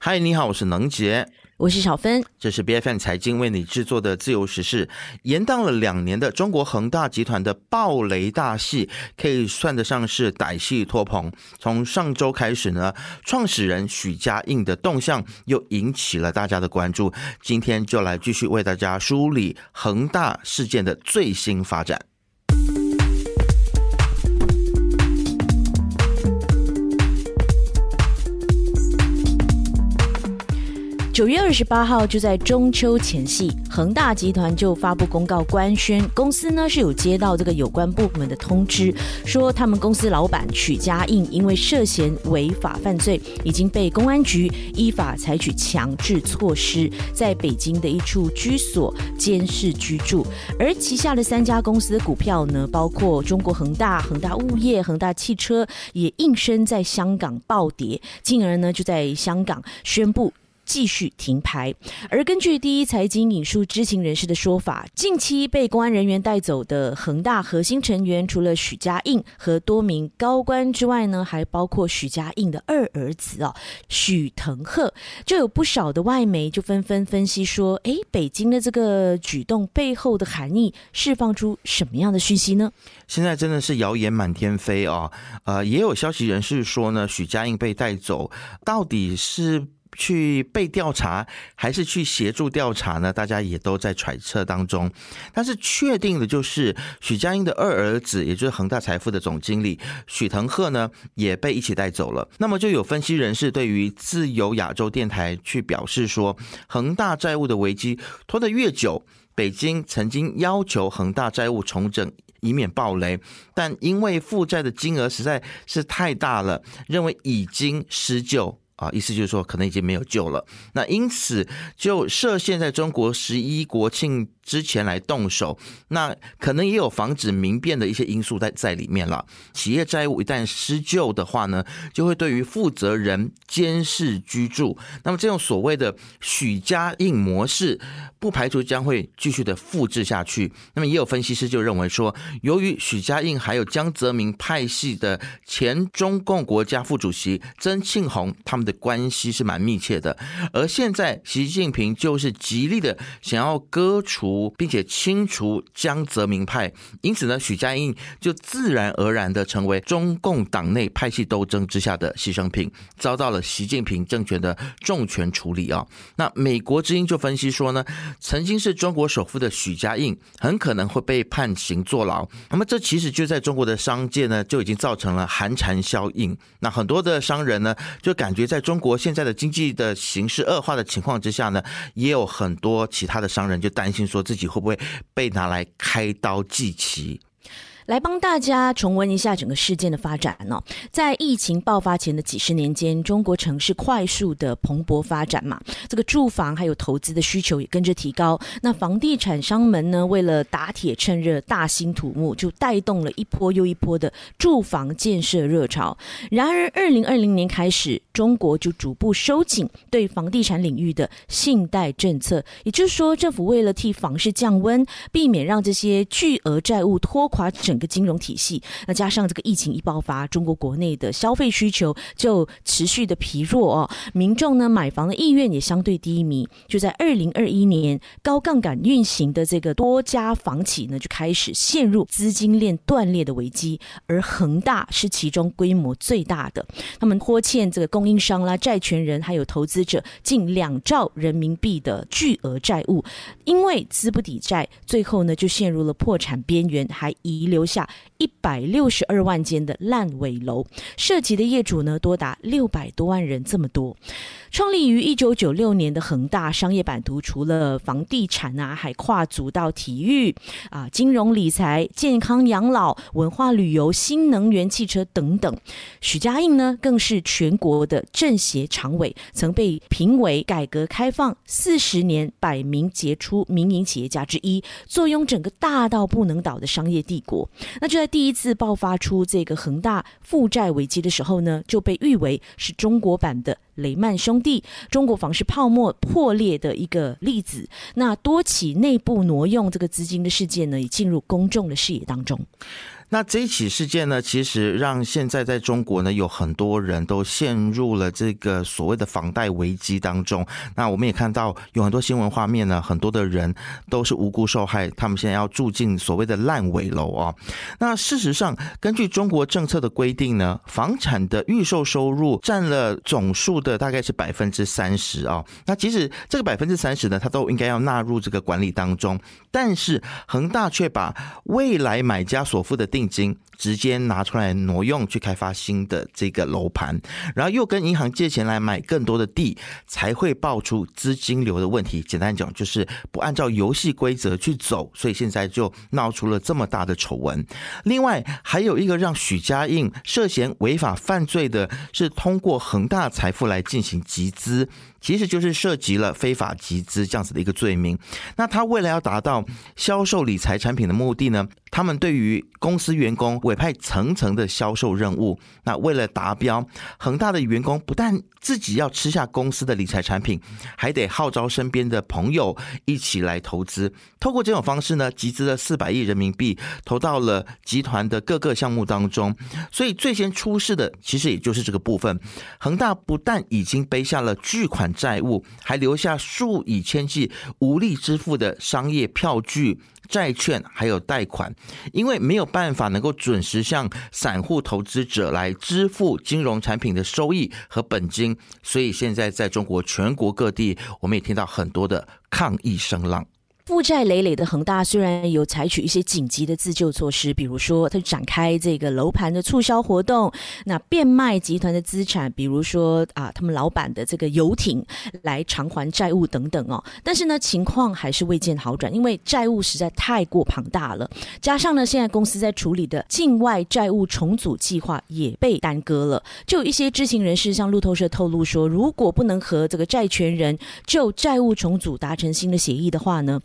嗨，你好，我是能杰。我是小芬，这是 B F N 财经为你制作的自由时事。延宕了两年的中国恒大集团的暴雷大戏，可以算得上是歹戏托棚。从上周开始呢，创始人许家印的动向又引起了大家的关注。今天就来继续为大家梳理恒大事件的最新发展。九月二十八号，就在中秋前夕，恒大集团就发布公告官宣，公司呢是有接到这个有关部门的通知，说他们公司老板许家印因为涉嫌违法犯罪，已经被公安局依法采取强制措施，在北京的一处居所监视居住，而旗下的三家公司的股票呢，包括中国恒大、恒大物业、恒大汽车，也应声在香港暴跌，进而呢就在香港宣布。继续停牌。而根据第一财经引述知情人士的说法，近期被公安人员带走的恒大核心成员，除了许家印和多名高官之外呢，还包括许家印的二儿子哦，许腾赫。就有不少的外媒就纷纷分析说，哎，北京的这个举动背后的含义，释放出什么样的讯息呢？现在真的是谣言满天飞啊！呃，也有消息人士说呢，许家印被带走，到底是？去被调查还是去协助调查呢？大家也都在揣测当中。但是确定的就是，许家印的二儿子，也就是恒大财富的总经理许腾赫呢，也被一起带走了。那么就有分析人士对于自由亚洲电台去表示说，恒大债务的危机拖得越久，北京曾经要求恒大债务重整，以免暴雷，但因为负债的金额实在是太大了，认为已经施救。啊，意思就是说，可能已经没有救了。那因此就设限在中国十一国庆。之前来动手，那可能也有防止民变的一些因素在在里面了。企业债务一旦失救的话呢，就会对于负责人监视居住。那么这种所谓的许家印模式，不排除将会继续的复制下去。那么也有分析师就认为说，由于许家印还有江泽民派系的前中共国家副主席曾庆红他们的关系是蛮密切的，而现在习近平就是极力的想要割除。并且清除江泽民派，因此呢，许家印就自然而然的成为中共党内派系斗争之下的牺牲品，遭到了习近平政权的重拳处理啊。那美国之音就分析说呢，曾经是中国首富的许家印很可能会被判刑坐牢。那么这其实就在中国的商界呢，就已经造成了寒蝉效应。那很多的商人呢，就感觉在中国现在的经济的形势恶化的情况之下呢，也有很多其他的商人就担心说。自己会不会被拿来开刀祭旗？来帮大家重温一下整个事件的发展呢。在疫情爆发前的几十年间，中国城市快速的蓬勃发展嘛，这个住房还有投资的需求也跟着提高。那房地产商们呢，为了打铁趁热、大兴土木，就带动了一波又一波的住房建设热潮。然而，二零二零年开始，中国就逐步收紧对房地产领域的信贷政策，也就是说，政府为了替房市降温，避免让这些巨额债务拖垮整。一个金融体系，那加上这个疫情一爆发，中国国内的消费需求就持续的疲弱哦，民众呢买房的意愿也相对低迷。就在二零二一年，高杠杆运行的这个多家房企呢就开始陷入资金链断裂的危机，而恒大是其中规模最大的，他们拖欠这个供应商啦、债权人还有投资者近两兆人民币的巨额债务，因为资不抵债，最后呢就陷入了破产边缘，还遗留。下一百六十二万间的烂尾楼，涉及的业主呢多达六百多万人，这么多。创立于一九九六年的恒大商业版图，除了房地产啊，还跨足到体育啊、金融理财、健康养老、文化旅游、新能源汽车等等。许家印呢，更是全国的政协常委，曾被评为改革开放四十年百名杰出民营企业家之一，坐拥整个大到不能倒的商业帝国。那就在第一次爆发出这个恒大负债危机的时候呢，就被誉为是中国版的。雷曼兄弟中国房市泡沫破裂的一个例子，那多起内部挪用这个资金的事件呢，也进入公众的视野当中。那这一起事件呢，其实让现在在中国呢，有很多人都陷入了这个所谓的房贷危机当中。那我们也看到有很多新闻画面呢，很多的人都是无辜受害，他们现在要住进所谓的烂尾楼啊。那事实上，根据中国政策的规定呢，房产的预售收入占了总数的大概是百分之三十啊。那即使这个百分之三十呢，它都应该要纳入这个管理当中，但是恒大却把未来买家所付的定金。直接拿出来挪用去开发新的这个楼盘，然后又跟银行借钱来买更多的地，才会爆出资金流的问题。简单讲，就是不按照游戏规则去走，所以现在就闹出了这么大的丑闻。另外，还有一个让许家印涉嫌违法犯罪的，是通过恒大财富来进行集资。其实就是涉及了非法集资这样子的一个罪名。那他为了要达到销售理财产品的目的呢，他们对于公司员工委派层层的销售任务。那为了达标，恒大的员工不但自己要吃下公司的理财产品，还得号召身边的朋友一起来投资。透过这种方式呢，集资了四百亿人民币，投到了集团的各个项目当中。所以最先出事的，其实也就是这个部分。恒大不但已经背下了巨款。债务还留下数以千计无力支付的商业票据、债券，还有贷款，因为没有办法能够准时向散户投资者来支付金融产品的收益和本金，所以现在在中国全国各地，我们也听到很多的抗议声浪。负债累累的恒大虽然有采取一些紧急的自救措施，比如说它展开这个楼盘的促销活动，那变卖集团的资产，比如说啊，他们老板的这个游艇来偿还债务等等哦。但是呢，情况还是未见好转，因为债务实在太过庞大了，加上呢，现在公司在处理的境外债务重组计划也被耽搁了。就有一些知情人士向路透社透露说，如果不能和这个债权人就债务重组达成新的协议的话呢？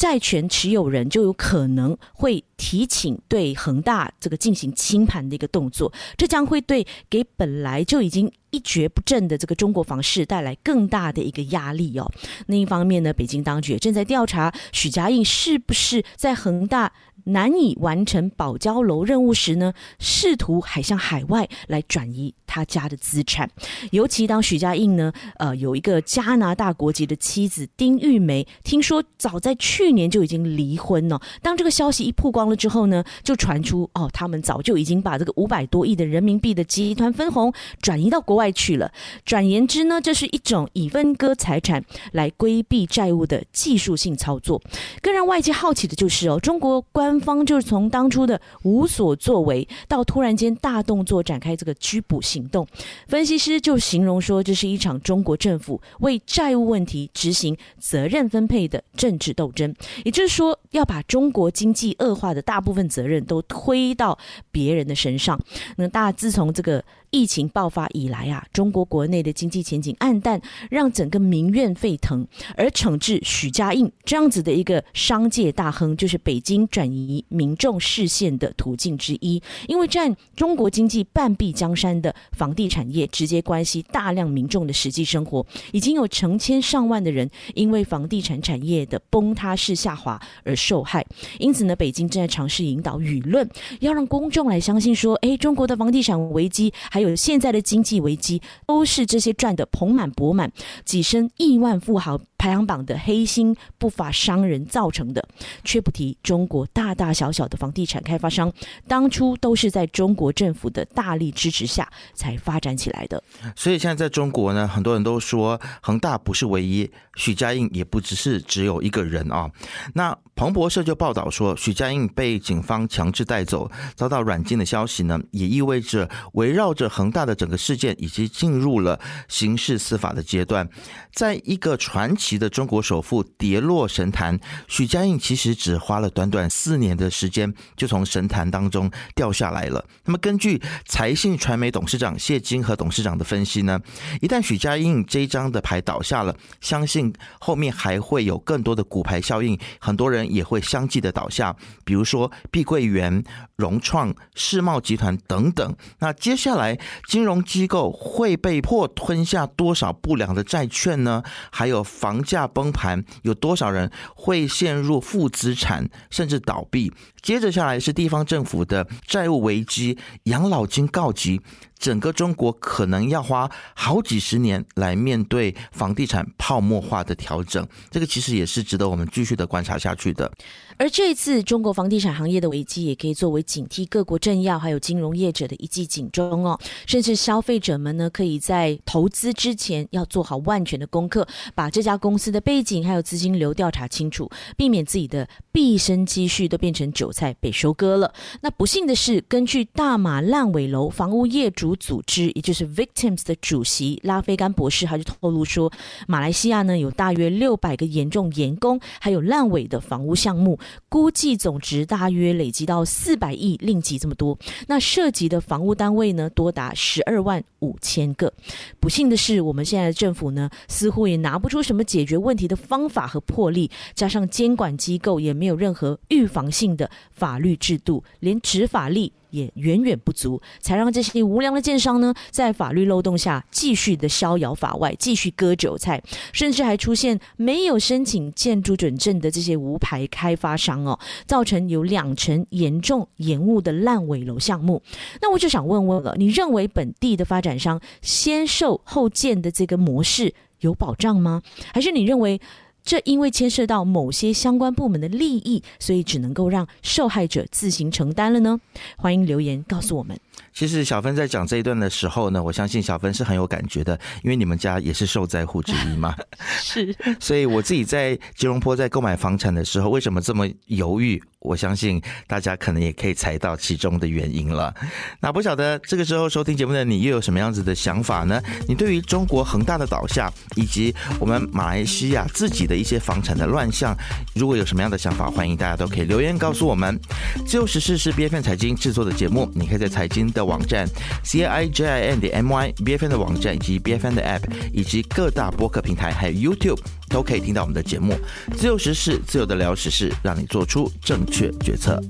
债权持有人就有可能会提请对恒大这个进行清盘的一个动作，这将会对给本来就已经一蹶不振的这个中国房市带来更大的一个压力哦。另一方面呢，北京当局也正在调查许家印是不是在恒大。难以完成保交楼任务时呢，试图还向海外来转移他家的资产。尤其当许家印呢，呃，有一个加拿大国籍的妻子丁玉梅，听说早在去年就已经离婚了。当这个消息一曝光了之后呢，就传出哦，他们早就已经把这个五百多亿的人民币的集团分红转移到国外去了。转言之呢，这是一种以分割财产来规避债务的技术性操作。更让外界好奇的就是哦，中国官。方就是从当初的无所作为，到突然间大动作展开这个拘捕行动。分析师就形容说，这是一场中国政府为债务问题执行责任分配的政治斗争。也就是说，要把中国经济恶化的大部分责任都推到别人的身上。那大自从这个。疫情爆发以来啊，中国国内的经济前景暗淡，让整个民怨沸腾。而惩治许家印这样子的一个商界大亨，就是北京转移民众视线的途径之一。因为占中国经济半壁江山的房地产业，直接关系大量民众的实际生活。已经有成千上万的人因为房地产产业的崩塌式下滑而受害。因此呢，北京正在尝试引导舆论，要让公众来相信说：，哎，中国的房地产危机还。还有现在的经济危机，都是这些赚的盆满钵满、跻身亿万富豪排行榜的黑心不法商人造成的。却不提中国大大小小的房地产开发商，当初都是在中国政府的大力支持下才发展起来的。所以现在在中国呢，很多人都说恒大不是唯一，许家印也不只是只有一个人啊。那彭博社就报道说，许家印被警方强制带走，遭到软禁的消息呢，也意味着围绕着恒大的整个事件已经进入了刑事司法的阶段。在一个传奇的中国首富跌落神坛，许家印其实只花了短短四年的时间，就从神坛当中掉下来了。那么，根据财信传媒董事长谢金和董事长的分析呢，一旦许家印这一张的牌倒下了，相信后面还会有更多的骨牌效应，很多人。也会相继的倒下，比如说碧桂园、融创、世茂集团等等。那接下来金融机构会被迫吞下多少不良的债券呢？还有房房价崩盘，有多少人会陷入负资产甚至倒闭？接着下来是地方政府的债务危机，养老金告急。整个中国可能要花好几十年来面对房地产泡沫化的调整，这个其实也是值得我们继续的观察下去的。而这一次中国房地产行业的危机，也可以作为警惕各国政要还有金融业者的一记警钟哦。甚至消费者们呢，可以在投资之前要做好万全的功课，把这家公司的背景还有资金流调查清楚，避免自己的毕生积蓄都变成韭菜被收割了。那不幸的是，根据大马烂尾楼房屋业主组织，也就是 Victims 的主席拉菲甘博士，他就透露说，马来西亚呢有大约六百个严重严工还有烂尾的房屋项目，估计总值大约累积到四百亿令吉这么多。那涉及的房屋单位呢，多达十二万五千个。不幸的是，我们现在的政府呢，似乎也拿不出什么解决问题的方法和魄力，加上监管机构也没有任何预防性的法律制度，连执法力。也远远不足，才让这些无良的建商呢，在法律漏洞下继续的逍遥法外，继续割韭菜，甚至还出现没有申请建筑准证的这些无牌开发商哦，造成有两成严重延误的烂尾楼项目。那我就想问问了，你认为本地的发展商先售后建的这个模式有保障吗？还是你认为？这因为牵涉到某些相关部门的利益，所以只能够让受害者自行承担了呢？欢迎留言告诉我们。其实小芬在讲这一段的时候呢，我相信小芬是很有感觉的，因为你们家也是受灾户之一嘛。是，所以我自己在吉隆坡在购买房产的时候，为什么这么犹豫？我相信大家可能也可以猜到其中的原因了。那不晓得这个时候收听节目的你又有什么样子的想法呢？你对于中国恒大的倒下，以及我们马来西亚自己的一些房产的乱象，如果有什么样的想法，欢迎大家都可以留言告诉我们。自由时事是 B F N 财经制作的节目，你可以在财经的网站 C I J I N 的 M Y B F N 的网站以及 B F N 的 App 以及各大播客平台还有 YouTube 都可以听到我们的节目。自由时事，自由的聊时事，让你做出正确决策。